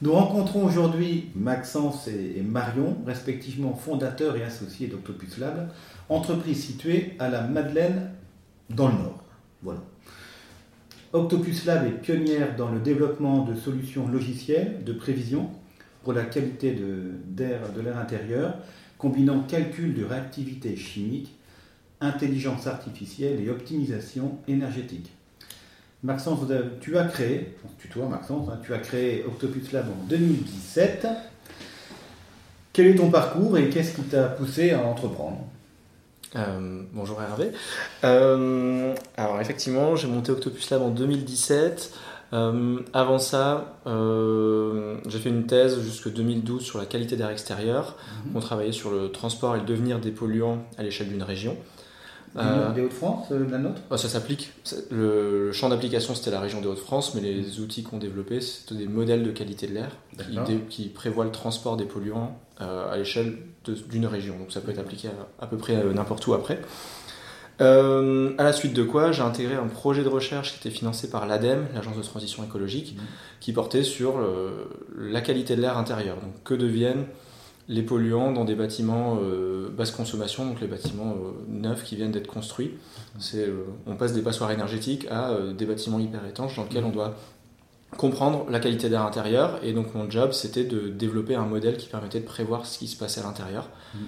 Nous rencontrons aujourd'hui Maxence et Marion, respectivement fondateurs et associés d'Octopus Lab, entreprise située à la Madeleine dans le Nord. Octopus Lab est pionnière dans le développement de solutions logicielles de prévision pour la qualité de l'air intérieur, combinant calcul de réactivité chimique, intelligence artificielle et optimisation énergétique. Maxence, tu as créé, tutoie Maxence, hein, tu as créé Octopus Lab en 2017. Quel est ton parcours et qu'est-ce qui t'a poussé à entreprendre? Euh, bonjour Hervé. Euh, alors effectivement, j'ai monté Octopus Lab en 2017. Euh, avant ça, j'ai fait une thèse jusqu'en 2012 sur la qualité d'air extérieur. Mhm. On travaillait sur le transport et le devenir des polluants à l'échelle d'une région. Euh, des Hauts-de-France, euh, la nôtre Ça s'applique. Le, champ d'application, c'était la région des Hauts-de-France, mais les outils qu'on développait, c'était des modèles de qualité de l'air qui, prévoient le transport des polluants euh, à l'échelle d'une région. Donc ça peut être appliqué à, peu près n'importe où après. à la suite de quoi, j'ai intégré un projet de recherche qui était financé par l'ADEME, l'Agence de transition écologique, mmh. qui portait sur la qualité de l'air intérieur. Donc que deviennent les polluants dans des bâtiments euh, basse consommation, donc les bâtiments euh, neufs qui viennent d'être construits. C'est, euh, on passe des passoires énergétiques à des bâtiments hyper étanches dans lesquels on doit comprendre la qualité d'air intérieur. Et donc mon job, c'était de développer un modèle qui permettait de prévoir ce qui se passait à l'intérieur. Mmh.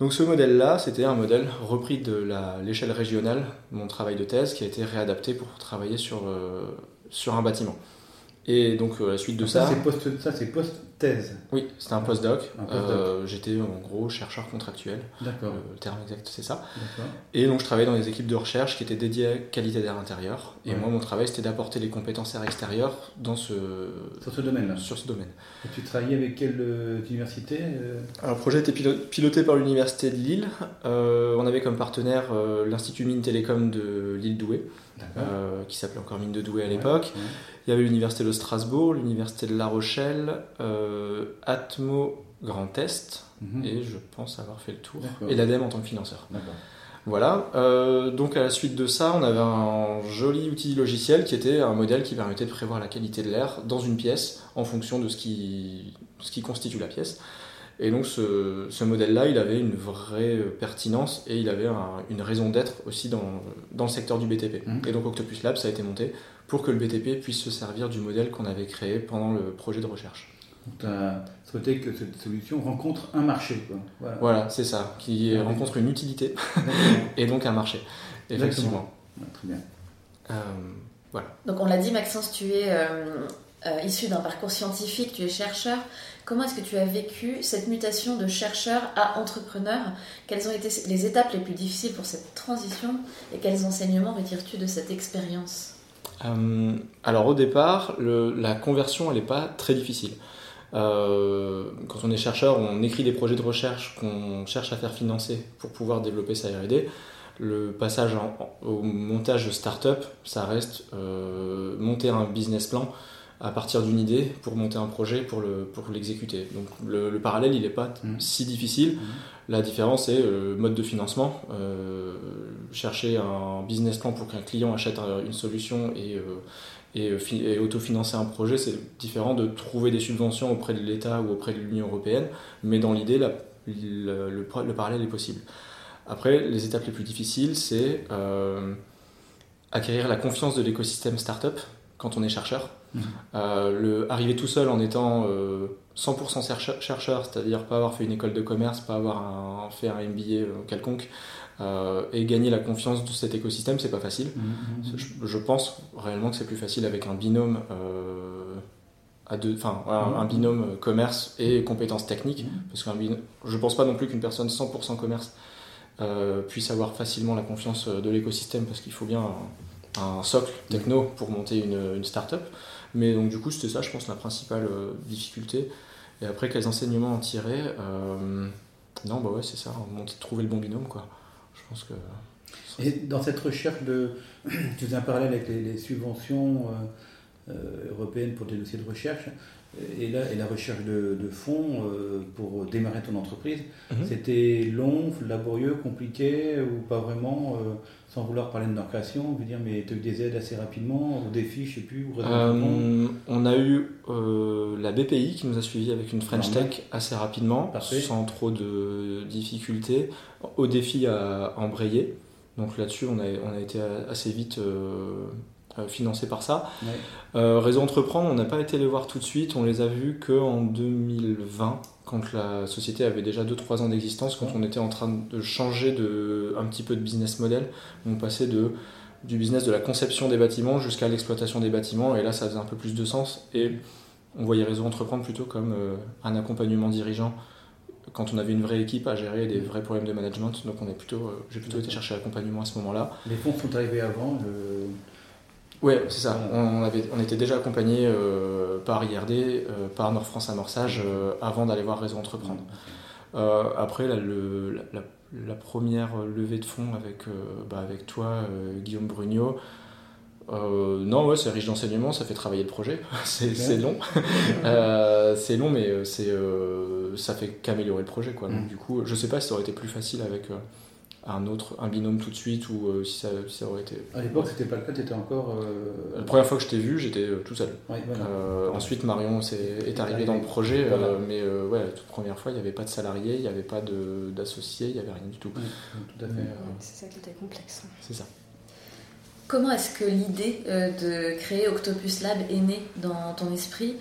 Donc ce modèle-là, c'était un modèle repris de l'échelle régionale, mon travail de thèse, qui a été réadapté pour travailler sur, sur un bâtiment. Et donc la suite de ça... ça, c'est post thèse Oui, c'était un postdoc. Euh, J'étais en gros chercheur contractuel. D'accord. Le terme exact, c'est ça. Et donc je travaillais dans des équipes de recherche qui étaient dédiées à qualité d'air intérieur. Et moi, mon travail, c'était d'apporter les compétences air extérieur dans ce... Sur ce domaine-là Sur ce domaine. Et tu travaillais avec quelle euh, université euh Alors, le projet était piloté par l'université de Lille. Euh, on avait comme partenaire l'Institut Mine Télécom de Lille Douai, qui s'appelait encore Mine de Douai à l'époque. Il y avait l'université de Strasbourg, l'université de La Rochelle, euh, Atmo Grand Est, mhm. et je pense avoir fait le tour, et l'ADEME en tant que financeur. Voilà, euh, donc à la suite de ça, on avait un joli outil logiciel qui était un modèle qui permettait de prévoir la qualité de l'air dans une pièce en fonction de ce qui, ce qui constitue la pièce. Et donc ce, ce modèle-là, il avait une vraie pertinence et il avait une raison d'être aussi dans, dans, le secteur du BTP. Mhm. Et donc Octopus Lab, ça a été monté pour que le BTP puisse se servir du modèle qu'on avait créé pendant le projet de recherche. Tu as souhaité que cette solution rencontre un marché. Voilà, c'est ça, qui rencontre une utilité et donc un marché. Effectivement. très bien. Euh, voilà. Donc on l'a dit, Maxence, tu es euh, euh, issu d'un parcours scientifique, tu es chercheur. Comment est-ce que tu as vécu cette mutation de chercheur à entrepreneur Quelles ont été les étapes les plus difficiles pour cette transition et quels enseignements retires-tu de cette expérience? Euh, alors au départ, la conversion, elle n'est pas très difficile. Euh, quand on est chercheur, on écrit des projets de recherche qu'on cherche à faire financer pour pouvoir développer sa R&D. Le passage au montage de start-up, ça reste euh, monter un business plan à partir d'une idée pour monter un projet, pour l'exécuter. Le, Donc le, parallèle, il n'est pas mmh. si difficile. Mmh. La différence, c'est le mode de financement. Euh, chercher un business plan pour qu'un client achète une solution et, euh, et, et autofinancer un projet, c'est différent de trouver des subventions auprès de l'État ou auprès de l'Union européenne. Mais dans l'idée, le, le, parallèle est possible. Après, les étapes les plus difficiles, c'est euh, acquérir la confiance de l'écosystème startup quand on est chercheur. Mmh. Euh, le, arriver tout seul en étant 100% euh, chercheur, c'est-à-dire pas avoir fait une école de commerce, pas avoir fait un MBA euh, et gagner la confiance de cet écosystème, c'est pas facile. Mmh, mmh, je, pense réellement que c'est plus facile avec un binôme à deux, enfin un, binôme commerce et compétences techniques, parce que je pense pas non plus qu'une personne 100% commerce puisse avoir facilement la confiance de l'écosystème, parce qu'il faut bien un socle techno pour monter une, une start-up. Mais donc du coup, c'était ça, je pense, la principale difficulté. Et après, quels enseignements en tirer Non, bah ouais, c'est ça, trouver le bon binôme, quoi. Je pense que... Et dans cette recherche de... Tu fais un parallèle avec les, subventions européennes pour des dossiers de recherche et, là, et la recherche de, fonds euh, pour démarrer ton entreprise, mhm. c'était long, laborieux, compliqué ou pas vraiment euh, sans vouloir parler de leur création, veux dire, mais tu as eu des aides assez rapidement, au défi, je sais plus, euh, On a eu la BPI qui nous a suivis avec une French Tech assez rapidement, sans trop de difficultés. Au défi à embrayer. Donc là-dessus, on a, on a été assez vite euh, financé par ça. Euh, Réseau Entreprendre, on n'a pas été les voir tout de suite, on les a vus qu'en 2020, quand la société avait déjà 2-3 ans d'existence, quand on était en train de changer de, un petit peu de business model. On passait de, du business de la conception des bâtiments jusqu'à l'exploitation des bâtiments, et là ça faisait un peu plus de sens. Et on voyait Réseau Entreprendre plutôt comme euh, un accompagnement dirigeant quand on avait une vraie équipe à gérer des vrais problèmes de management. Donc on est plutôt, j'ai plutôt été chercher l'accompagnement à ce moment-là. Les fonds sont arrivés avant le... Ouais, c'est ça. On, avait, on était déjà accompagné euh, par IRD, euh, par Nord France Amorçage, euh, avant d'aller voir Réseau Entreprendre. après, le, la, première levée de fonds avec, bah, avec toi, Guillaume Brugnot, non, ouais, c'est riche d'enseignements, ça fait travailler le projet. c'est long. c'est long, mais c'est ça fait qu'améliorer le projet. Quoi. Donc, mm. du coup, je sais pas si ça aurait été plus facile avec un autre, un binôme tout de suite ou euh, si, ça, ça, aurait été. À l'époque, c'était pas le cas, tu étais encore. Euh, la première fois que je t'ai vu, j'étais euh, tout seul. ensuite, Marion est, est arrivé dans le projet, mais ouais, la toute première fois, il n'y avait pas de salariés, il n'y avait pas d'associés, il n'y avait rien du tout. tout à fait. C'est ça qui était complexe. C'est ça. Comment est-ce que l'idée de créer Octopus Lab est née dans ton esprit?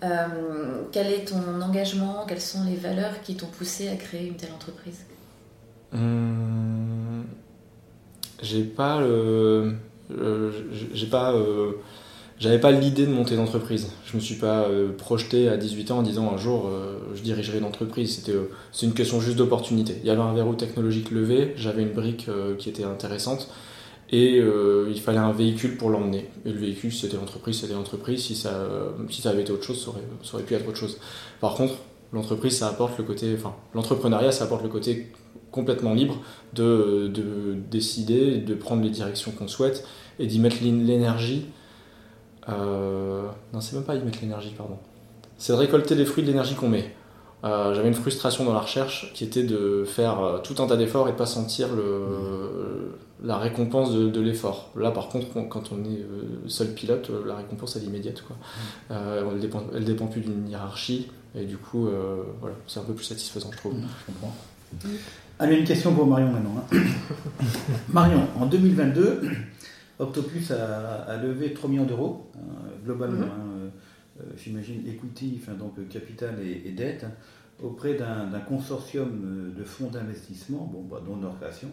Quel est ton engagement? Quelles sont les valeurs qui t'ont poussé à créer une telle entreprise? Hum, j'ai pas le. J'ai pas. Euh, j'avais pas l'idée de monter d'entreprise. Je me suis pas euh, projeté à 18 ans en disant un jour euh, je dirigerai une entreprise. C'était c'est une question juste d'opportunité. Il y avait un verrou technologique levé, j'avais une brique qui était intéressante et il fallait un véhicule pour l'emmener. Et le véhicule c'était l'entreprise, c'était l'entreprise. Si ça si ça avait été autre chose, ça aurait pu être autre chose. Par contre, l'entreprise ça apporte le côté, enfin l'entrepreneuriat ça apporte le côté complètement libre de, de, décider, de prendre les directions qu'on souhaite et d'y mettre l'énergie. Euh, non, c'est même pas y mettre l'énergie, pardon. C'est de récolter les fruits de l'énergie qu'on met. Euh, j'avais une frustration dans la recherche qui était de faire euh, tout un tas d'efforts et de pas sentir le, la récompense de, l'effort. Là, par contre, quand on est seul pilote, la récompense elle est immédiate. Quoi. elle, dépend, elle dépend plus d'une hiérarchie et du coup, voilà, c'est un peu plus satisfaisant, je trouve. Je comprends. Allez, une question pour Marion maintenant. Hein. Marion, en 2022, Octopus a, levé 3 millions d'euros, hein, globalement, mhm. hein, euh, j'imagine equity, enfin, donc capital et, dette, auprès d'un consortium euh, de fonds d'investissement, bon, bah, dont Nordcreation.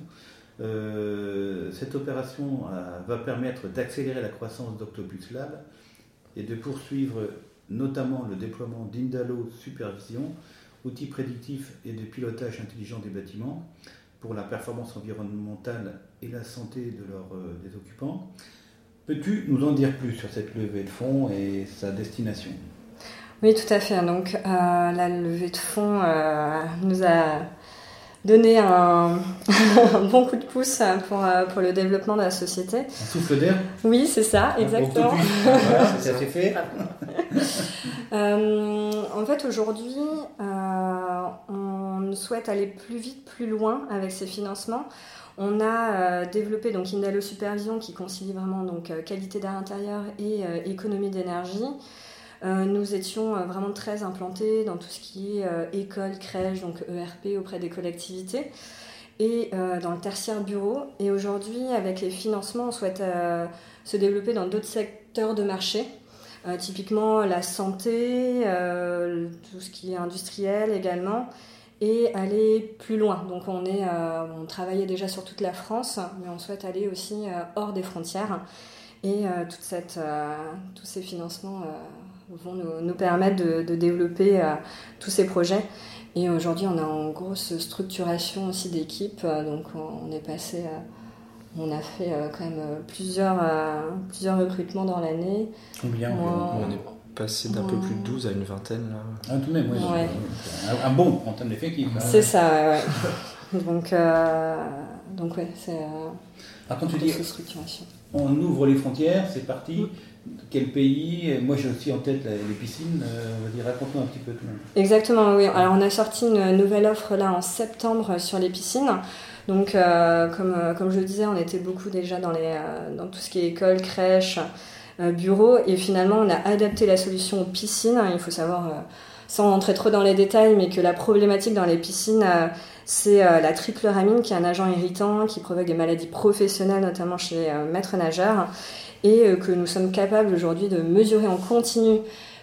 Euh, cette opération va permettre d'accélérer la croissance d'Octopus Lab et de poursuivre notamment le déploiement d'Indalo Supervision, outils prédictifs et de pilotage intelligent des bâtiments pour la performance environnementale et la santé de leurs euh, des occupants. Peux-tu nous en dire plus sur cette levée de fonds et sa destination? Oui, tout à fait. Donc, euh, la levée de fonds euh, nous a donné un, bon coup de pouce pour, pour le développement de la société. Un souffle d'air? Oui, c'est ça, exactement. voilà, ça s'est fait. en fait, aujourd'hui, on souhaite aller plus vite, plus loin avec ces financements. On a euh, développé donc Indalo Supervision qui concilie vraiment donc euh, qualité d'air intérieur et euh, économie d'énergie. nous étions vraiment très implantés dans tout ce qui est école, crèche, donc ERP auprès des collectivités et dans le tertiaire bureau. Et aujourd'hui, avec les financements, on souhaite se développer dans d'autres secteurs de marché. Typiquement la santé, tout ce qui est industriel également, et aller plus loin. Donc on, est, euh, on travaillait déjà sur toute la France, mais on souhaite aller aussi euh, hors des frontières. Et euh, toute tous ces financements vont nous, permettre de, développer tous ces projets. Et aujourd'hui, on a une grosse structuration aussi d'équipe. Donc on est passé On a fait quand même plusieurs, plusieurs recrutements dans l'année. Combien On est passé d'un peu plus de 12 à une vingtaine. Là? Ah, tout de même, ouais. Un, bon en termes d'effectifs. Hein. C'est ça, ouais. donc, donc, ouais, c'est. Par contre, tu dis, on ouvre les frontières, c'est parti. Quel pays? Moi, j'ai aussi en tête les piscines. Euh, on va dire, raconte-nous un petit peu tout. Exactement, oui. Alors, on a sorti une nouvelle offre là en septembre sur les piscines. Donc, euh, comme, euh, comme je le disais, on était beaucoup déjà dans, les, dans tout ce qui est école, crèche, bureau. Et finalement, on a adapté la solution aux piscines. Il faut savoir, sans rentrer trop dans les détails, mais que la problématique dans les piscines c'est euh, la tricloramine qui est un agent irritant qui provoque des maladies professionnelles, notamment chez les euh, maîtres nageurs, et euh, que nous sommes capables aujourd'hui de mesurer en continu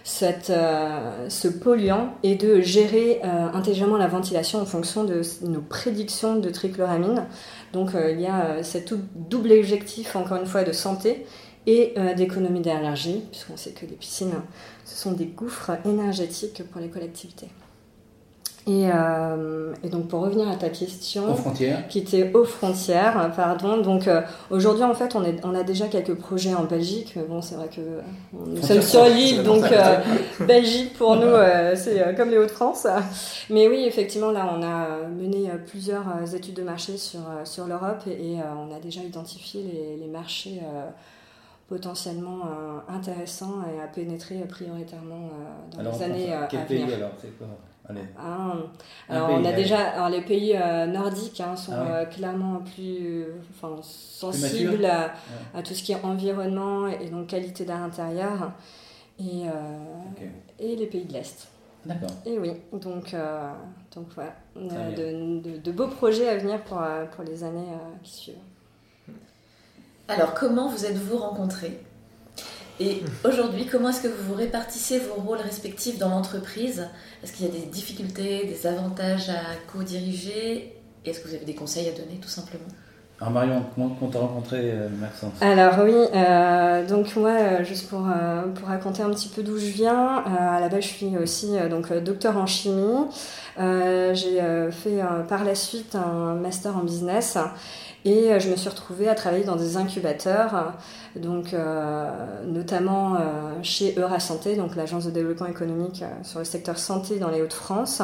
ce polluant et de gérer intelligemment la ventilation en fonction de nos prédictions de trichloramine. Donc il y a cet double objectif, encore une fois, de santé et d'économie d'énergie, puisqu'on sait que les piscines, ce sont des gouffres énergétiques pour les collectivités. Euh, et, donc pour revenir à ta question, aux frontières. qui était aux frontières, pardon. Donc euh, aujourd'hui en fait on, est, on a déjà quelques projets en Belgique, mais bon c'est vrai que nous sommes sur l'île, donc euh, Belgique pour nous c'est comme les Hauts-de-France. Mais oui effectivement là on a mené plusieurs études de marché sur sur l'Europe et, on a déjà identifié les, les marchés potentiellement intéressants et à pénétrer prioritairement dans les années à venir. alors ah, alors, on a déjà alors les pays euh, nordiques hein, sont ah euh, clairement plus enfin, sensibles à, tout ce qui est environnement et donc qualité d'air intérieur et, euh, et les pays de l'Est. D'accord. Et oui, donc, donc voilà, on a de, de, beaux projets à venir pour, pour les années qui suivent. Alors, comment vous êtes-vous rencontrés? Et aujourd'hui, comment est-ce que vous vous répartissez vos rôles respectifs dans l'entreprise? Est-ce qu'il y a des difficultés, des avantages à co-diriger? Est-ce que vous avez des conseils à donner tout simplement? Alors Marion, comment on t'a rencontré euh, Maxence? Alors oui, euh, donc moi, euh, juste pour, pour raconter un petit peu d'où je viens, à la base je suis aussi donc docteur en chimie. J'ai fait par la suite un master en business et euh, je me suis retrouvée à travailler dans des incubateurs, donc euh, notamment euh, chez Eura Santé, donc l'agence de développement économique sur le secteur santé dans les Hauts-de-France.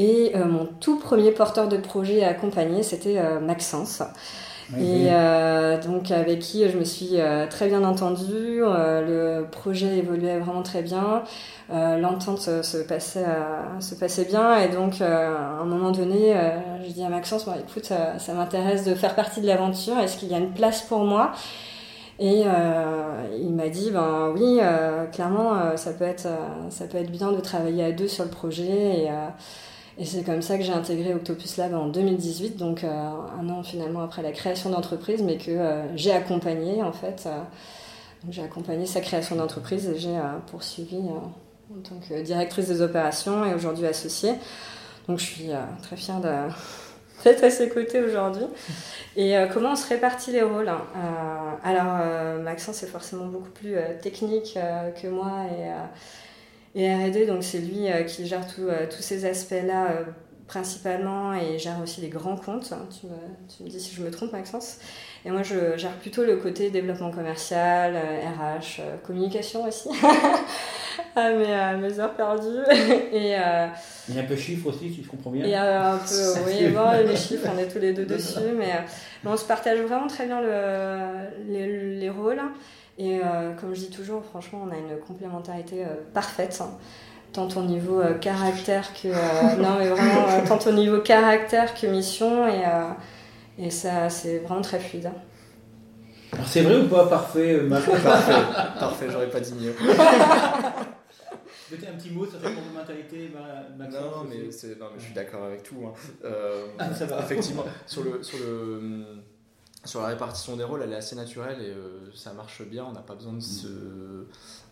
Et mon tout premier porteur de projet à accompagner, c'était Maxence. Et donc avec qui je me suis très bien entendue, le projet évoluait vraiment très bien. Euh, l'entente se, passait, euh, se passait bien. Et donc, euh, à un moment donné, je dis à Maxence, bon, écoute, ça, m'intéresse de faire partie de l'aventure. Est-ce qu'il y a une place pour moi? Et il m'a dit, ben oui, clairement, ça peut être, ça peut être bien de travailler à deux sur le projet. Et, et c'est comme ça que j'ai intégré Octopus Lab en 2018, donc un an finalement après la création d'entreprise, mais que j'ai accompagné en fait. j'ai accompagné sa création d'entreprise et j'ai poursuivi en tant que directrice des opérations et aujourd'hui associée. Donc je suis euh, très fière d'être à ses côtés aujourd'hui. Et euh, comment on se répartit les rôles hein? Euh, Alors Maxence est forcément beaucoup plus technique que moi et, et RD, donc c'est lui qui gère tous ces aspects-là principalement et gère aussi les grands comptes. Tu me, tu me dis si je me trompe Maxence. Et moi, je gère plutôt le côté développement commercial, RH, communication aussi. à, mes, mes, heures perdues. et, euh, il y a un peu chiffres aussi, si je comprends bien. Il y a un peu, oui, bon, les chiffres, on est tous les deux dessus, mais, on se partage vraiment très bien le, les, les, rôles. Et euh, comme je dis toujours, franchement, on a une complémentarité euh, parfaite. Hein. tant au niveau caractère que non mais vraiment tant au niveau caractère que mission et, et ça c'est vraiment très fluide hein. Alors c'est vrai ou pas parfait, Parfait, parfait, j'aurais pas dit mieux. un petit mot sur la complémentarité, Maxence non, mais non, mais je suis d'accord avec tout. Hein. Euh, ah, ça va. Effectivement, sur, le, sur, le, sur la répartition des rôles, elle est assez naturelle et euh, ça marche bien. On n'a pas besoin de, se,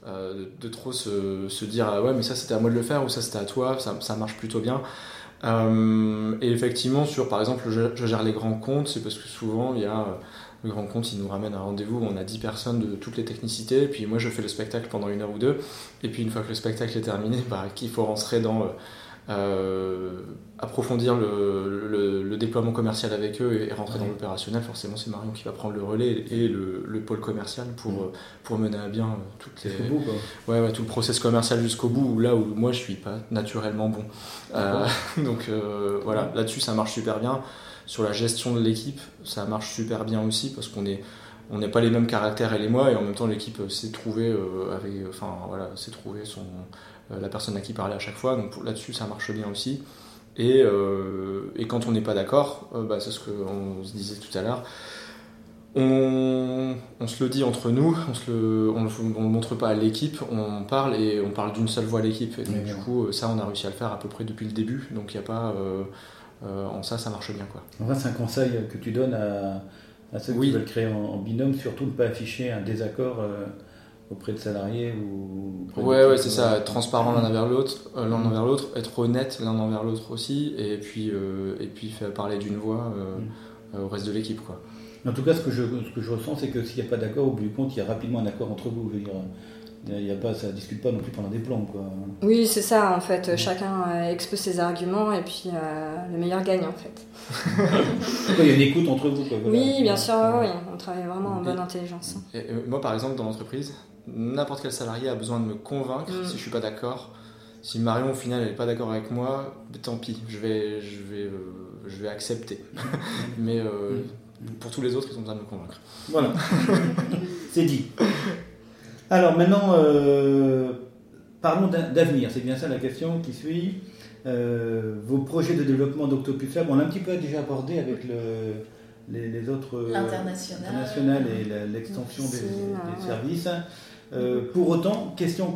euh, de trop se, se, dire ah ouais, mais ça c'était à moi de le faire ou ça c'était à toi. Ça, ça marche plutôt bien. et effectivement, sur par exemple, je, je, gère les grands comptes, c'est parce que souvent il y a le grand compte, il nous ramène à un rendez-vous où on a 10 personnes de toutes les technicités, et puis moi je fais le spectacle pendant une heure ou deux, et puis une fois que le spectacle est terminé, bah, qu'il faut rentrer dans, euh, approfondir le, déploiement commercial avec eux et, rentrer dans l'opérationnel, forcément c'est Marion qui va prendre le relais et le, pôle commercial pour, mm. pour mener à bien toutes les, ouais, ouais, tout le process commercial jusqu'au bout, là où moi je suis pas naturellement bon. Euh, donc euh, voilà, là-dessus ça marche super bien. Sur la gestion de l'équipe, ça marche super bien aussi parce qu'on est on n'est pas les mêmes caractères elle et moi et en même temps l'équipe s'est trouvée avec enfin voilà s'est trouvé son la personne à qui parler à chaque fois donc là-dessus ça marche bien aussi et, euh, et quand on n'est pas d'accord, euh, bah, c'est ce qu'on se disait tout à l'heure, on, on, se le dit entre nous, on ne le, montre pas à l'équipe, on parle et on parle d'une seule voix à l'équipe. Et donc, du coup, ça, on a réussi à le faire à peu près depuis le début. Donc, il n'y a pas. Euh, en ça, ça marche bien. Quoi. En fait, c'est un conseil que tu donnes à, à ceux qui veulent créer en, binôme, surtout ne pas afficher un désaccord auprès de salariés ou ouais ouais c'est ça être transparent l'un envers l'autre euh, l'un envers l'autre être honnête l'un envers l'autre aussi et puis euh, et puis faire parler d'une voix euh, mm. au reste de l'équipe quoi en tout cas ce que je ce que je ressens c'est que s'il n'y a pas d'accord au bout du compte il y a rapidement un accord entre vous je veux dire il y a pas, ça ne discute pas non plus pendant des plans. Quoi. Oui, c'est ça, en fait. Mm. Chacun expose ses arguments et puis le meilleur gagne, en fait. il y a une écoute entre vous. Quoi, Oui, bien sûr, oui. on travaille vraiment en bonne intelligence. moi, par exemple, dans l'entreprise, n'importe quel salarié a besoin de me convaincre mm. si je suis pas d'accord. Si Marion au final elle n'est pas d'accord avec moi, ben, tant pis, je vais, je vais, euh, je vais accepter. Mais euh, mm. pour tous les autres, ils ont besoin de me convaincre. Voilà, c'est dit. Alors maintenant, euh, parlons d'avenir. C'est bien ça la question qui suit. vos projets de développement d'Octopus Lab, on l'a un petit peu déjà abordé avec le, les, autres internationales et l'extension des, des, services. Euh, pour autant, question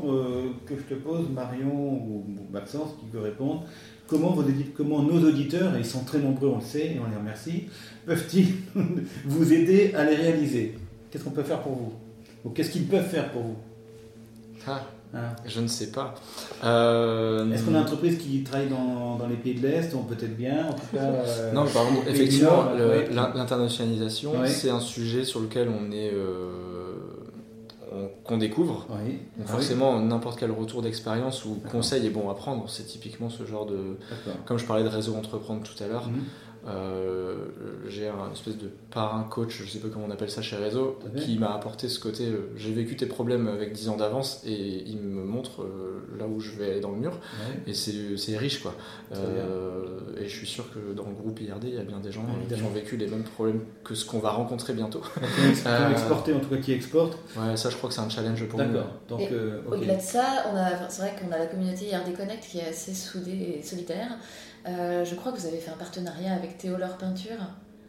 que, je te pose, Marion ou, Maxence qui peut répondre, comment, comment nos auditeurs, et ils sont très nombreux, on le sait, et on les remercie, peuvent-ils vous aider à les réaliser? Qu'est-ce qu'on peut faire pour vous? Ou qu'est-ce qu'ils peuvent faire pour vous? Ah, hein? Je ne sais pas. Euh, Est-ce qu'on a une entreprise qui travaille dans, les pays de l'Est? On peut-être bien, en tout cas. Euh, non, par exemple, effectivement, l'internationalisation, c'est un sujet sur lequel on est qu'on découvre. Forcément, n'importe quel retour d'expérience ou conseil est bon à prendre. C'est typiquement ce genre de. Comme je parlais de réseau entreprendre tout à l'heure, mhm. Euh, j'ai un espèce de parrain coach, je sais pas comment on appelle ça chez Réseau, qui m'a apporté ce côté. Euh, j'ai vécu tes problèmes avec 10 ans d'avance et il me montre euh, là où je vais aller dans le mur. Et c'est riche quoi. et je suis sûr que dans le groupe IRD, il y a bien des gens qui ont vécu les mêmes problèmes que ce qu'on va rencontrer bientôt. Qui ont exporté, en tout cas qui exportent. Ouais, ça je crois que c'est un challenge pour nous. D'accord. Au-delà de ça, c'est vrai qu'on a la communauté IRD Connect qui est assez soudée et solitaire. Euh, je crois que vous avez fait un partenariat avec Théolore Peinture.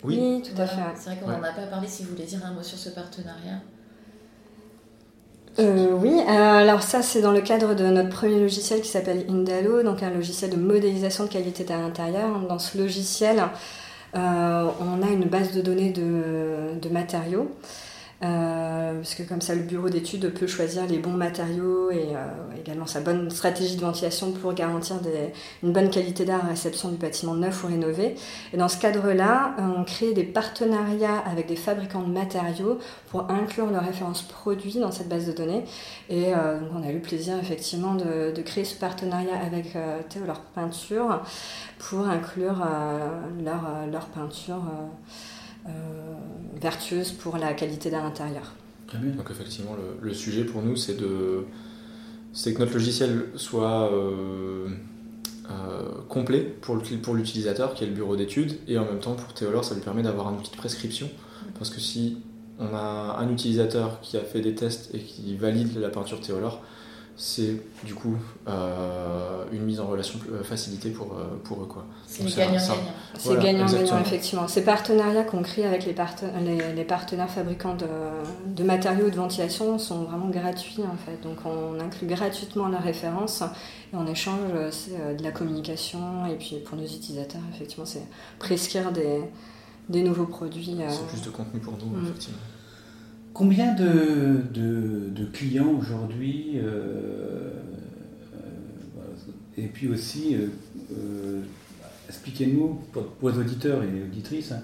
Oui, tout à fait. C'est vrai qu'on n'en a pas parlé. Si vous voulez dire un mot sur ce partenariat. Euh, oui, euh, alors ça c'est dans le cadre de notre premier logiciel qui s'appelle Indalo, donc un logiciel de modélisation de qualité à l'intérieur. Dans ce logiciel, on a une base de données de, de matériaux euh, parce que comme ça le bureau d'études peut choisir les bons matériaux et euh, également sa bonne stratégie de ventilation pour garantir une bonne qualité d'air à réception du bâtiment neuf ou rénové. Et dans ce cadre-là, euh, on crée des partenariats avec des fabricants de matériaux pour inclure leurs références produits dans cette base de données. Et donc on a eu le plaisir effectivement de, de créer ce partenariat avec Théo leur peinture pour inclure leur, leur peinture. Euh, vertueuse pour la qualité d'un intérieur. Donc effectivement, le, sujet pour nous, c'est de, c'est que notre logiciel soit euh, euh, complet pour, pour l'utilisateur, qui est le bureau d'études, et en même temps pour Théolore, ça lui permet d'avoir un outil de prescription, parce que si on a un utilisateur qui a fait des tests et qui valide la peinture Théolore, c'est du coup euh, une mise en relation euh, facilitée pour, euh, pour eux. C'est gagnant-gagnant. C'est gagnant-gagnant, effectivement. Ces partenariats qu'on crée avec les, les, partenaires fabricants de, de, matériaux de ventilation sont vraiment gratuits en fait. Donc on inclut gratuitement la référence et en échange c'est de la communication et puis pour nos utilisateurs, effectivement, c'est prescrire des, des nouveaux produits. C'est plus de contenu pour nous, mm. effectivement. Combien de, de, clients aujourd'hui euh, euh, Et puis aussi, euh, expliquez-nous, pour, les auditeurs et auditrices, hein,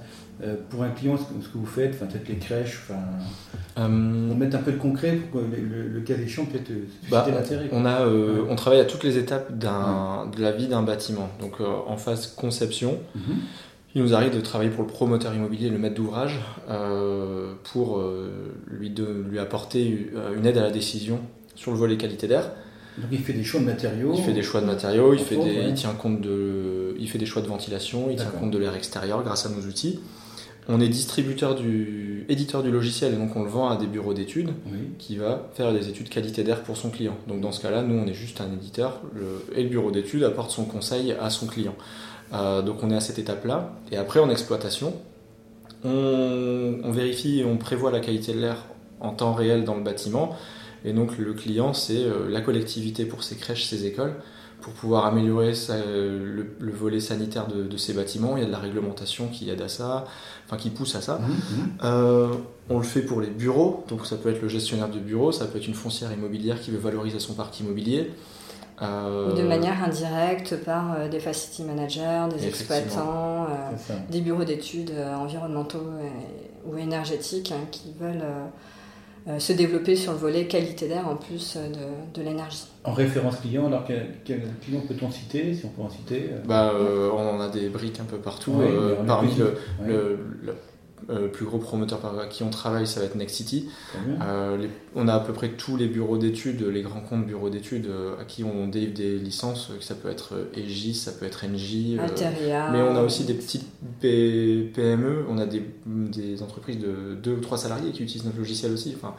pour un client, ce que, vous faites, enfin, peut-être les crèches, enfin, mettre un peu de concret pour que le, le, cas échéant peut-être bah, l'intérêt. On, a, euh, on travaille à toutes les étapes de la vie d'un bâtiment. Donc en phase conception, mhm. Il nous arrive de travailler pour le promoteur immobilier, le maître d'ouvrage, pour lui, de, lui apporter une aide à la décision sur le volet qualité d'air. Donc il fait des choix de matériaux. Il fait des choix de matériaux, il, fait des, il tient compte de, il fait des choix de ventilation, il tient compte de l'air extérieur grâce à nos outils. On est distributeur du, éditeur du logiciel et donc on le vend à des bureaux d'études qui va faire des études qualité d'air pour son client. Donc dans ce cas-là, nous on est juste un éditeur et le bureau d'études apporte son conseil à son client. Euh, donc on est à cette étape-là. Et après en exploitation, on, on vérifie et on prévoit la qualité de l'air en temps réel dans le bâtiment. Et donc le client, c'est euh, la collectivité pour ses crèches, ses écoles pour pouvoir améliorer le, volet sanitaire de, ces bâtiments. Il y a de la réglementation qui aide à ça, enfin qui pousse à ça. Mmh, mmh. Euh, on le fait pour les bureaux, donc ça peut être le gestionnaire de bureau, ça peut être une foncière immobilière qui veut valoriser son parc immobilier. Euh, de manière indirecte par euh, des facility managers, des exploitants, des bureaux d'études environnementaux ou énergétiques hein, qui veulent euh, se développer sur le volet qualité d'air en plus euh, de, de l'énergie. En référence client, alors quel, client peut-on citer, si on peut en citer euh bah, On en a des briques un peu partout. parmi le, le plus gros promoteur par qui on travaille, ça va être Next City. Euh, on a à peu près tous les bureaux d'études, les grands comptes bureaux d'études euh, à qui on délivre des licences. Ça peut être EGI, ça peut être NJ. mais on a aussi des petites PME, on a des, des, entreprises de 2 ou 3 salariés qui utilisent notre logiciel aussi. Enfin,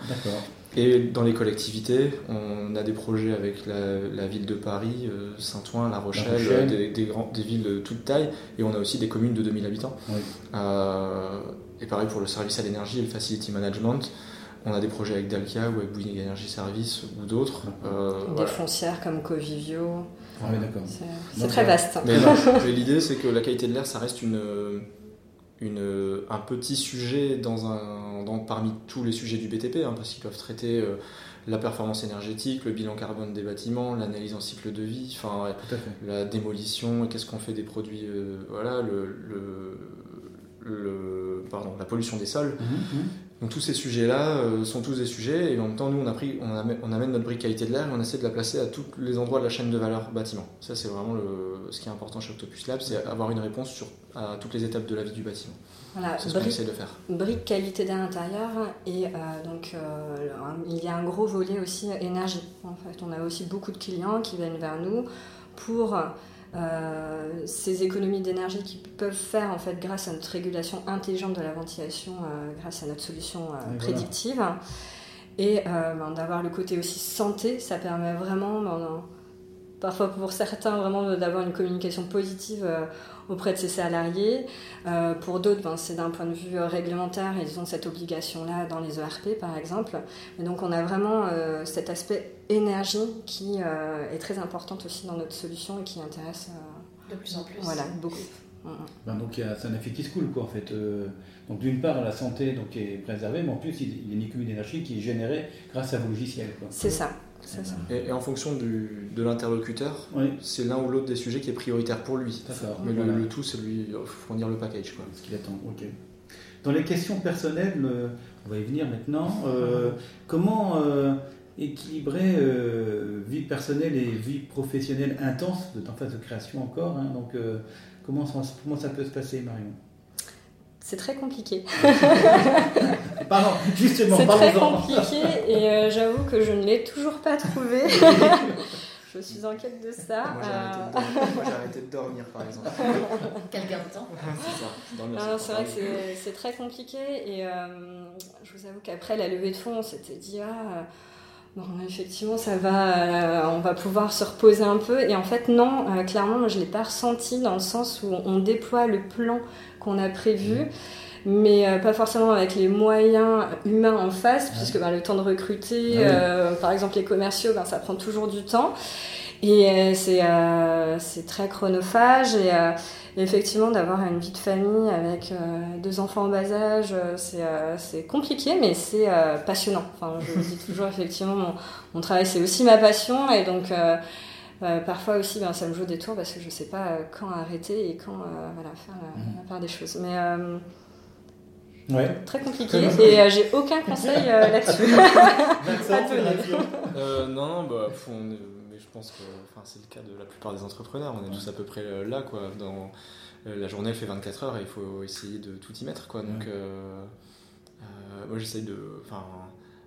et dans les collectivités, on a des projets avec la, ville de Paris, Saint-Ouen, La Rochelle, Des, des, des, villes de toute taille, et on a aussi des communes de 2000 habitants. Et pareil pour le service à l'énergie et le facility management. On a des projets avec Dalkia ou avec Bouygues Energy Service ou d'autres. Euh, des foncières comme Covivio. Ah c'est très vaste. Mais, l'idée, c'est que la qualité de l'air, ça reste une, une, un petit sujet dans un, dans, parmi tous les sujets du BTP, hein, parce qu'ils peuvent traiter euh, la performance énergétique, le bilan carbone des bâtiments, l'analyse en cycle de vie, enfin, la démolition, qu'est-ce qu'on fait des produits, euh, voilà, le, le le, pardon, la pollution des sols. Mhm, mhm. Donc tous ces sujets-là euh, sont tous des sujets et en même temps nous on, a pris, on, amène, on amène notre brique qualité de l'air et on essaie de la placer à tous les endroits de la chaîne de valeur bâtiment. Ça c'est vraiment le, ce qui est important chez Octopus Lab, c'est avoir une réponse sur, à toutes les étapes de la vie du bâtiment. Voilà, c'est ce qu'on essaie de faire. Brique qualité d'air intérieur et euh, donc euh, il y a un gros volet aussi énergie. En fait on a aussi beaucoup de clients qui viennent vers nous pour euh, ces économies d'énergie qui peuvent faire en fait grâce à notre régulation intelligente de la ventilation, euh, grâce à notre solution euh, prédictive. Et ben, d'avoir le côté aussi santé, ça permet vraiment, ben, parfois pour certains, vraiment d'avoir une communication positive auprès de ses salariés. Euh, pour d'autres, ben, c'est d'un point de vue euh, réglementaire, ils ont cette obligation-là dans les ERP par exemple. Et donc on a vraiment euh, cet aspect énergie qui est très important aussi dans notre solution et qui intéresse de plus en plus. Voilà, beaucoup. Mm, mm. Ben, donc c'est un effet qui se coule quoi en fait. donc d'une part la santé donc, est préservée, mais en plus il y a une économie d'énergie qui est générée grâce à vos logiciels. C'est ça. Et, en fonction du, de l'interlocuteur, c'est l'un ou l'autre des sujets qui est prioritaire pour lui. Mais le, tout, c'est lui fournir le package. Quoi. Ce qu'il attend, ok. Dans les questions personnelles, euh, on va y venir maintenant. Euh, comment euh, équilibrer vie personnelle et vie professionnelle intense, de en phase de création encore hein, Donc, comment, comment ça peut se passer, Marion? C'est très compliqué. Pardon, justement, C'est très compliqué et euh, j'avoue que je ne l'ai toujours pas trouvé. je suis en quête de ça. Moi, j'ai arrêté, de dormir, par exemple. Quel gain de temps C'est vrai que c'est très compliqué et euh, je vous avoue qu'après la levée de fonds, on s'était dit ah, Bon, effectivement, ça va, euh, on va pouvoir se reposer un peu. Et en fait, non, clairement, moi, je ne l'ai pas ressenti dans le sens où on déploie le plan qu'on a prévu. Mais euh, pas forcément avec les moyens humains en face, puisque ben, le temps de recruter, ah euh, par exemple les commerciaux, ben, ça prend toujours du temps. Et euh, c'est très chronophage. Et effectivement, d'avoir une vie de famille avec deux enfants en bas âge, c'est compliqué, mais c'est passionnant. Enfin, je dis toujours, effectivement, mon, mon travail, c'est aussi ma passion. Et donc, parfois aussi, ben, ça me joue des tours parce que je ne sais pas quand arrêter et quand voilà, faire la, part des choses. Mais Ouais. Très compliqué et euh, j'ai aucun conseil euh, là-dessus. euh, non, bah, mais je pense que c'est le cas de la plupart des entrepreneurs. On est tous à peu près là. Quoi. Dans, la journée, elle fait 24 heures et il faut essayer de tout y mettre. Quoi. Donc, moi, j'essaye de. Enfin,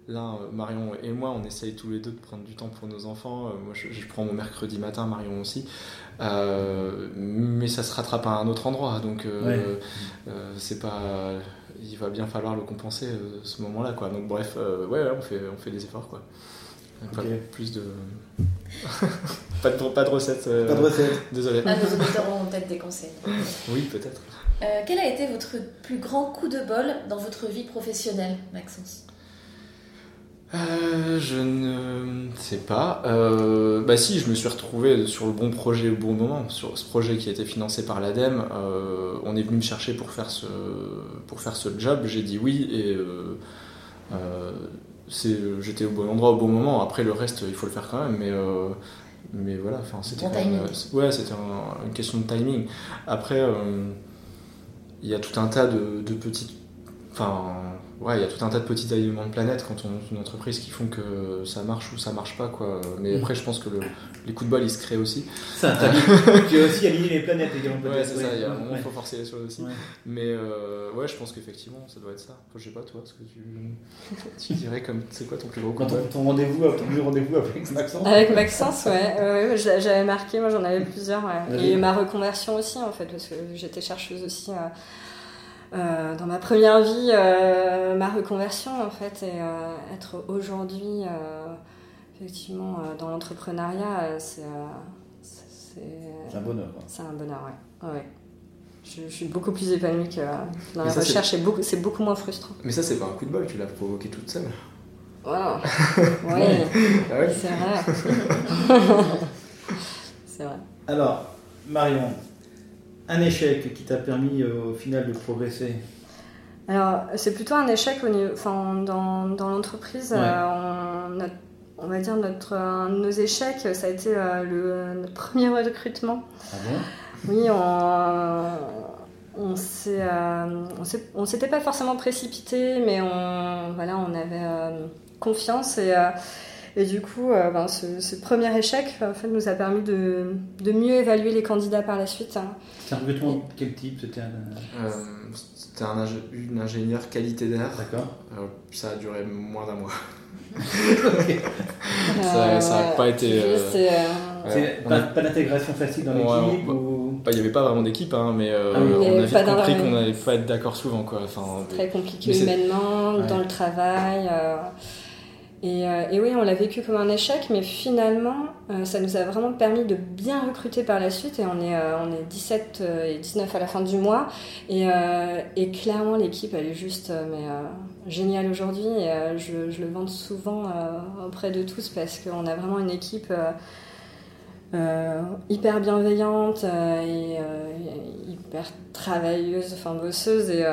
là, Marion et moi, on essaye tous les deux de prendre du temps pour nos enfants. moi, je, je prends mon mercredi matin, Marion aussi. mais ça se rattrape à un autre endroit. Donc, c'est pas il va bien falloir le compenser euh, ce moment-là, quoi. Donc bref, euh, ouais, on fait, on fait des efforts, quoi. plus de... pas de... Pas de recettes. Euh, pas de recettes. Désolé. Ah, nos auditeurs peut-être des conseils. oui, peut-être. quel a été votre plus grand coup de bol dans votre vie professionnelle, Maxence? Euh, je ne sais pas. Euh, bah si, je me suis retrouvé sur le bon projet au bon moment, sur ce projet qui a été financé par l'ADEME. Euh, on est venu me chercher pour faire ce, pour faire ce job, j'ai dit oui et j'étais au bon endroit au bon moment. Après le reste, il faut le faire quand même, mais, mais voilà, c'était ouais, c'était une question de timing. Après, il y a tout un tas de, de petites... Enfin, ouais, il y a tout un tas de petits alignements de planètes quand on est une entreprise qui font que ça marche ou ça marche pas. Quoi. Mais mm. après, je pense que les coups de bol, ils se créent aussi. Ça, tu as aussi aligné les planètes également. Ouais, c'est ça, il y a un moment, il faut forcer les choses aussi. Mais euh, ouais, je pense qu'effectivement, ça doit être ça. je sais pas, toi, ce que tu, tu dirais comme. C'est quoi ton plus gros coup de bol Ton rendez-vous rendez avec Maxence? Avec Maxence, ouais. j'avais marqué, moi j'en avais plusieurs. Et ma reconversion aussi, en fait, parce que j'étais chercheuse aussi. Euh, dans ma première vie, euh, ma reconversion en fait, et euh, être aujourd'hui effectivement dans l'entrepreneuriat, c'est un bonheur. C'est un bonheur, ouais. ouais. Je, suis beaucoup plus épanouie que dans la recherche, c'est beaucoup, beaucoup moins frustrant. Mais ça, c'est pas un coup de bol, tu l'as provoqué toute seule. Wow. oui, ah c'est vrai. c'est vrai. Alors, Marion, un échec qui t'a permis euh, au final de progresser Alors, c'est plutôt un échec au niveau, enfin, dans, dans l'entreprise. Euh, on, va dire notre, un de nos échecs, ça a été euh, le, notre premier recrutement. Ah bon? Oui, on, on s'était pas forcément précipité, mais on, voilà, on avait confiance et et du coup, euh, ben, ce, premier échec en fait, nous a permis de, de mieux évaluer les candidats par la suite. Hein. C'est un recrutement de quel type? C'était un... Euh, c'était un une ingénieure qualité d'air. D'accord. Euh, ça a duré moins d'un mois. ça n'a pas été. C'est pas, pas d'intégration facile dans l'équipe ou... Il n'y avait pas vraiment d'équipe, hein, mais, ah on a vite compris qu'on n'allait pas être d'accord souvent. Quoi. Enfin, Très compliqué humainement, dans le travail. Euh, et, oui, on l'a vécu comme un échec, mais finalement, euh, ça nous a vraiment permis de bien recruter par la suite. Et on est, euh, on est 17 et 19 à la fin du mois. Et, et clairement, l'équipe, elle est juste mais, géniale aujourd'hui. Et je, je, le vante souvent auprès de tous parce qu'on a vraiment une équipe hyper bienveillante euh, et euh, hyper travailleuse, enfin bosseuse. Et,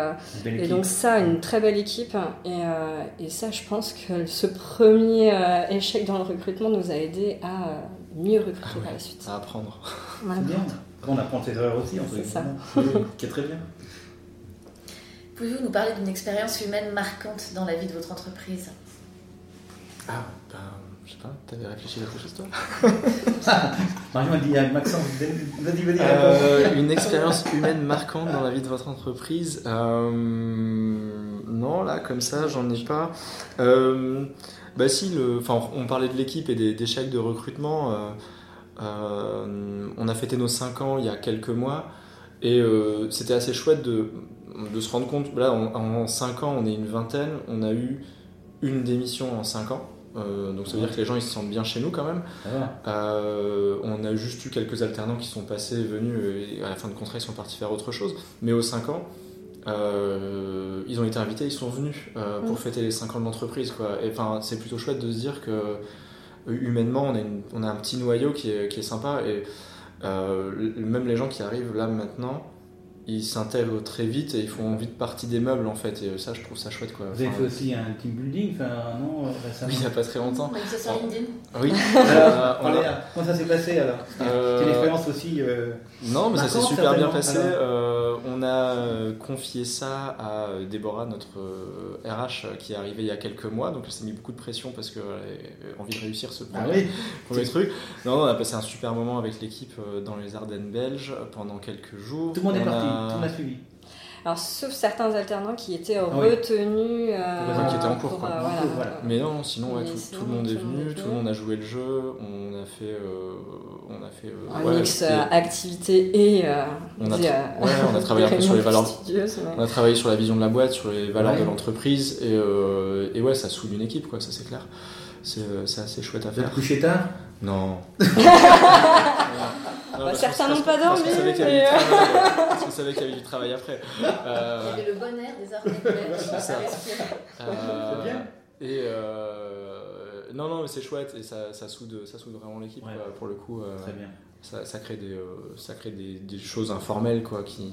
et, donc ça, une très belle équipe. Et, et, ça, je pense que ce premier échec dans le recrutement nous a aidé à mieux recruter ah par la suite. À apprendre. C'est bien. On apprend ses erreurs aussi, en fait. C'est ça. Qui est très bien. Pouvez-vous nous parler d'une expérience humaine marquante dans la vie de votre entreprise? Ah, ben je sais pas, t'avais réfléchi à quelque chose toi Marion a dit à Maxence, vas-y, vas-y. Euh, une expérience humaine marquante dans la vie de votre entreprise euh, Non, là, comme ça, j'en ai pas. Euh, bah si, le, on parlait de l'équipe et des, chèques de recrutement. on a fêté nos 5 ans il y a quelques mois et c'était assez chouette de, de, se rendre compte. Là, en 5 ans, on est une vingtaine, on a eu une démission en 5 ans. Euh, donc ça veut dire que les gens ils se sentent bien chez nous quand même. Ah. Euh, on a juste eu quelques alternants qui sont passés, venus et à la fin de contrat ils sont partis faire autre chose. Mais aux 5 ans, euh, ils ont été invités, ils sont venus pour mm. fêter les 5 ans de l'entreprise. Enfin, c'est plutôt chouette de se dire que humainement on a, on a un petit noyau qui est, qui est sympa et même les gens qui arrivent là maintenant ils s'intègrent très vite et ils font vite partie des meubles en fait. Et ça, je trouve ça chouette quoi. Vous avez fait aussi un team building, enfin non récemment. Oui, il n'y a pas très longtemps. Oui, ça sur LinkedIn. Oui. alors, comment ça s'est passé alors C'était une expérience aussi. non, mais ça s'est super bien passé. on a confié ça à Déborah, notre RH, qui est arrivée il y a quelques mois. Donc, ça s'est mis beaucoup de pression parce qu'elle a envie de réussir ce ah premier, premier truc. Non, on a passé un super moment avec l'équipe dans les Ardennes belges pendant quelques jours. Tout le monde est parti, tout le monde a suivi. Alors, sauf certains alternants qui étaient ah retenus. Euh, qui étaient en cours. Quoi. voilà. Mais non, sinon, tout, le monde est venu, tout le monde a joué le jeu. On a fait. Euh, on a fait euh, un mix activité et. on, a ouais, on a travaillé un peu sur les valeurs. On a travaillé sur la vision de la boîte, sur les valeurs de l'entreprise. Et, et, ouais, ça soude une équipe, quoi, ça c'est clair. C'est assez chouette à faire. Couché tard? Non. Bah, certains n'ont pas dormi. Parce qu'on savait qu'il y avait du travail après. Euh... Il y avait le bon air des arts ça. ça euh, bien. Et euh... non, non, mais c'est chouette et ça, ça, soude, ça soude vraiment l'équipe pour le coup. Euh, Très bien. Ça, ça, crée des, euh, ça crée des, des, choses informelles quoi qui.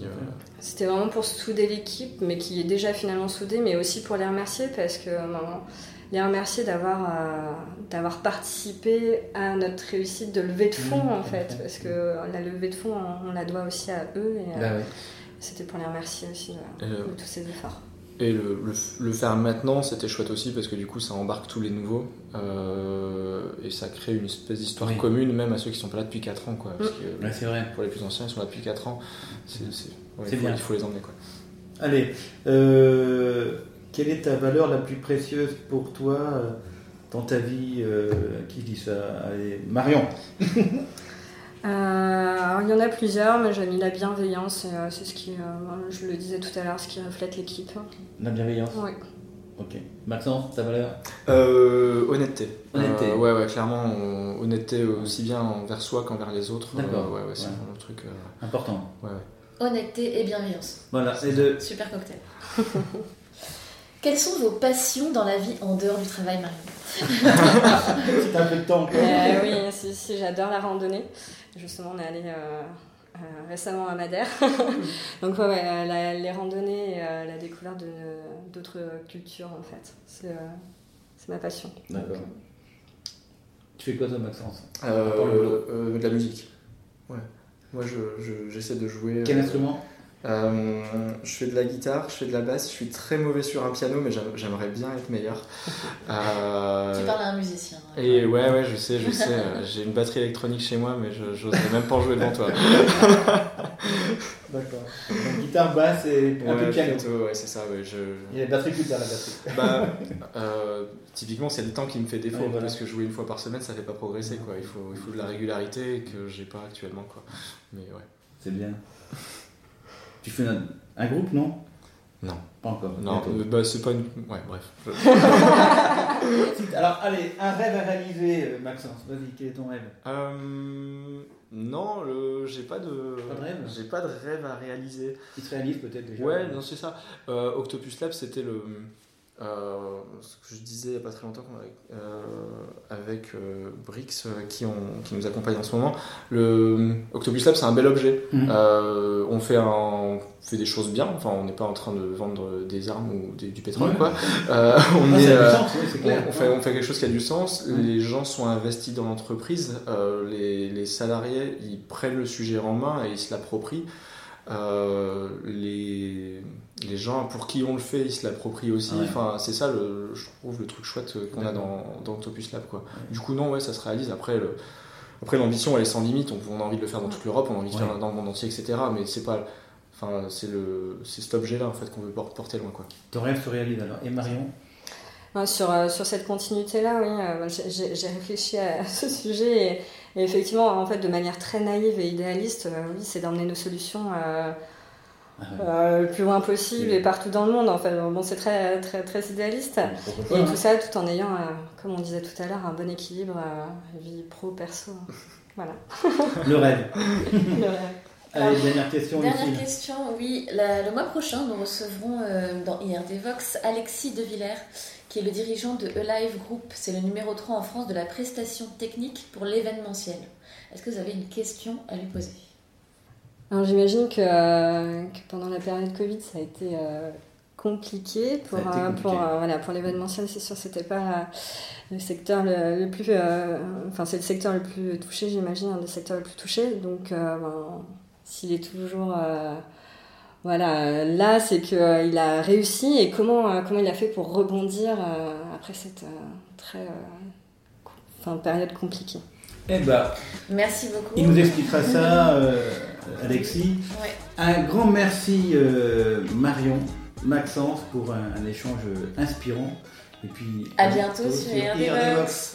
C'était vraiment pour souder l'équipe, mais qui est déjà finalement soudée, mais aussi pour les remercier parce que les remercier d'avoir euh, d'avoir participé à notre réussite de levée de fonds en fait parce que la levée de fonds on, la doit aussi à eux et euh, bah c'était pour les remercier aussi de, tous ces efforts. et le, le, faire maintenant c'était chouette aussi parce que du coup ça embarque tous les nouveaux euh, et ça crée une espèce d'histoire commune même à ceux qui sont pas là depuis 4 ans quoi. Mm. c'est vrai. pour les plus anciens ils sont là depuis 4 ans c'est bien. il faut les emmener quoi. Allez euh quelle est ta valeur la plus précieuse pour toi euh, dans ta vie euh, Qui dit ça Allez, Marion? Euh, il y en a plusieurs, mais j'ai mis la bienveillance, c'est ce qui, je le disais tout à l'heure, ce qui reflète l'équipe. La bienveillance? Oui. Ok. Maxence, ta valeur? Honnêteté. Honnêteté. ouais, ouais, clairement, honnêteté aussi bien envers soi qu'envers les autres. D'accord. ouais, ouais, c'est vraiment le truc. Important. Ouais, Honnêteté et bienveillance. Voilà, c'est deux. Super cocktail. Quelles sont vos passions dans la vie en dehors du travail, Marion? C'est un peu de temps. Euh, oui, si, j'adore la randonnée. Justement, on est allé euh, euh, récemment à Madère. Donc, ouais, les randonnées et la découverte d'autres cultures, en fait. C'est ma passion. D'accord. Tu fais quoi, toi, Maxence? De la musique. Ouais. Moi, j'essaie je, de jouer. Quel instrument? Euh, je fais de la guitare, je fais de la basse, je suis très mauvais sur un piano, mais j'aimerais bien être meilleur. Euh, tu parles à un musicien. Hein. Et ouais, ouais, je sais, je sais. Euh, j'ai une batterie électronique chez moi, mais je n'oserais même pas en jouer devant toi. D'accord. Guitare, basse et un peu de piano. ouais, c'est ça. Ouais, je... Il y a la batterie plus tard, la batterie. Bah, typiquement, c'est le temps qui me fait défaut, parce que jouer une fois par semaine, ça fait pas progresser. Quoi. Il, faut, il faut de la régularité que j'ai pas actuellement. Quoi. Mais ouais. C'est bien. Tu fais un, groupe, non? Non. Pas encore. Non, euh, bah, c'est pas une. Ouais, bref. Alors, allez, un rêve à réaliser, euh, Maxence. Vas-y, quel est ton rêve? Euh, Non, j'ai pas de. Pas de rêve? J'ai pas de rêve à réaliser. Qui se réalise peut-être déjà? Ouais, non, c'est ça. Octopus Lab, c'était le euh, ce que je disais il n'y a pas très longtemps euh, avec euh, Brix qui, qui, nous accompagne en ce moment. Le Octopus Lab, c'est un bel objet. Mhm. on, fait un, fait des choses bien. Enfin, on n'est pas en train de vendre des armes ou du pétrole. Quoi. on, fait, on fait quelque chose qui a du sens. Les gens sont investis dans l'entreprise. Les, les, salariés, ils prennent le sujet en main et ils se l'approprient. les les gens pour qui on le fait, ils se l'approprient aussi. Enfin, c'est ça, le, je trouve, le truc chouette qu'on a dans, dans Octopus Lab. Quoi. Du coup, non, ouais, ça se réalise. Après, le, après l'ambition, elle est sans limite. On, a envie de le faire dans toute l'Europe, on a envie de le faire dans le monde entier, etc. Mais c'est pas. Enfin, c'est le, c'est cet objet-là en fait qu'on veut porter loin, quoi. Ton rêve se réalise alors. Et Marion? Sur, euh, sur cette continuité-là, oui, euh, j'ai réfléchi à ce sujet et, effectivement, en fait, de manière très naïve et idéaliste, euh, oui, c'est d'emmener nos solutions euh, le plus loin possible et partout dans le monde. En fait, bon, c'est très, très, très idéaliste. Et tout ça, tout en ayant, euh, comme on disait tout à l'heure, un bon équilibre euh, vie pro perso. Voilà. Le rêve. le rêve. Allez, dernière question. Dernière question, oui. le mois prochain, nous recevrons dans IRD Vox Alexis De Villers, qui est le dirigeant de Alive Group. C'est le numéro 3 en France de la prestation technique pour l'événementiel. Est-ce que vous avez une question à lui poser? Alors j'imagine que, pendant la période Covid, ça a été compliqué pour, pour, voilà, pour l'événementiel, c'est sûr, c'était pas le secteur le, plus. enfin, c'est le secteur le plus touché, j'imagine, un des secteurs les plus touchés. Donc, ben, s'il est toujours voilà, là, c'est qu'il euh, a réussi et comment, euh, comment il a fait pour rebondir euh, après cette très enfin, période compliquée? Eh ben, merci beaucoup. Il nous expliquera ça, Alexis. Un grand merci, Marion, Maxence, pour un, échange inspirant. Et puis, à bientôt sur Airbox.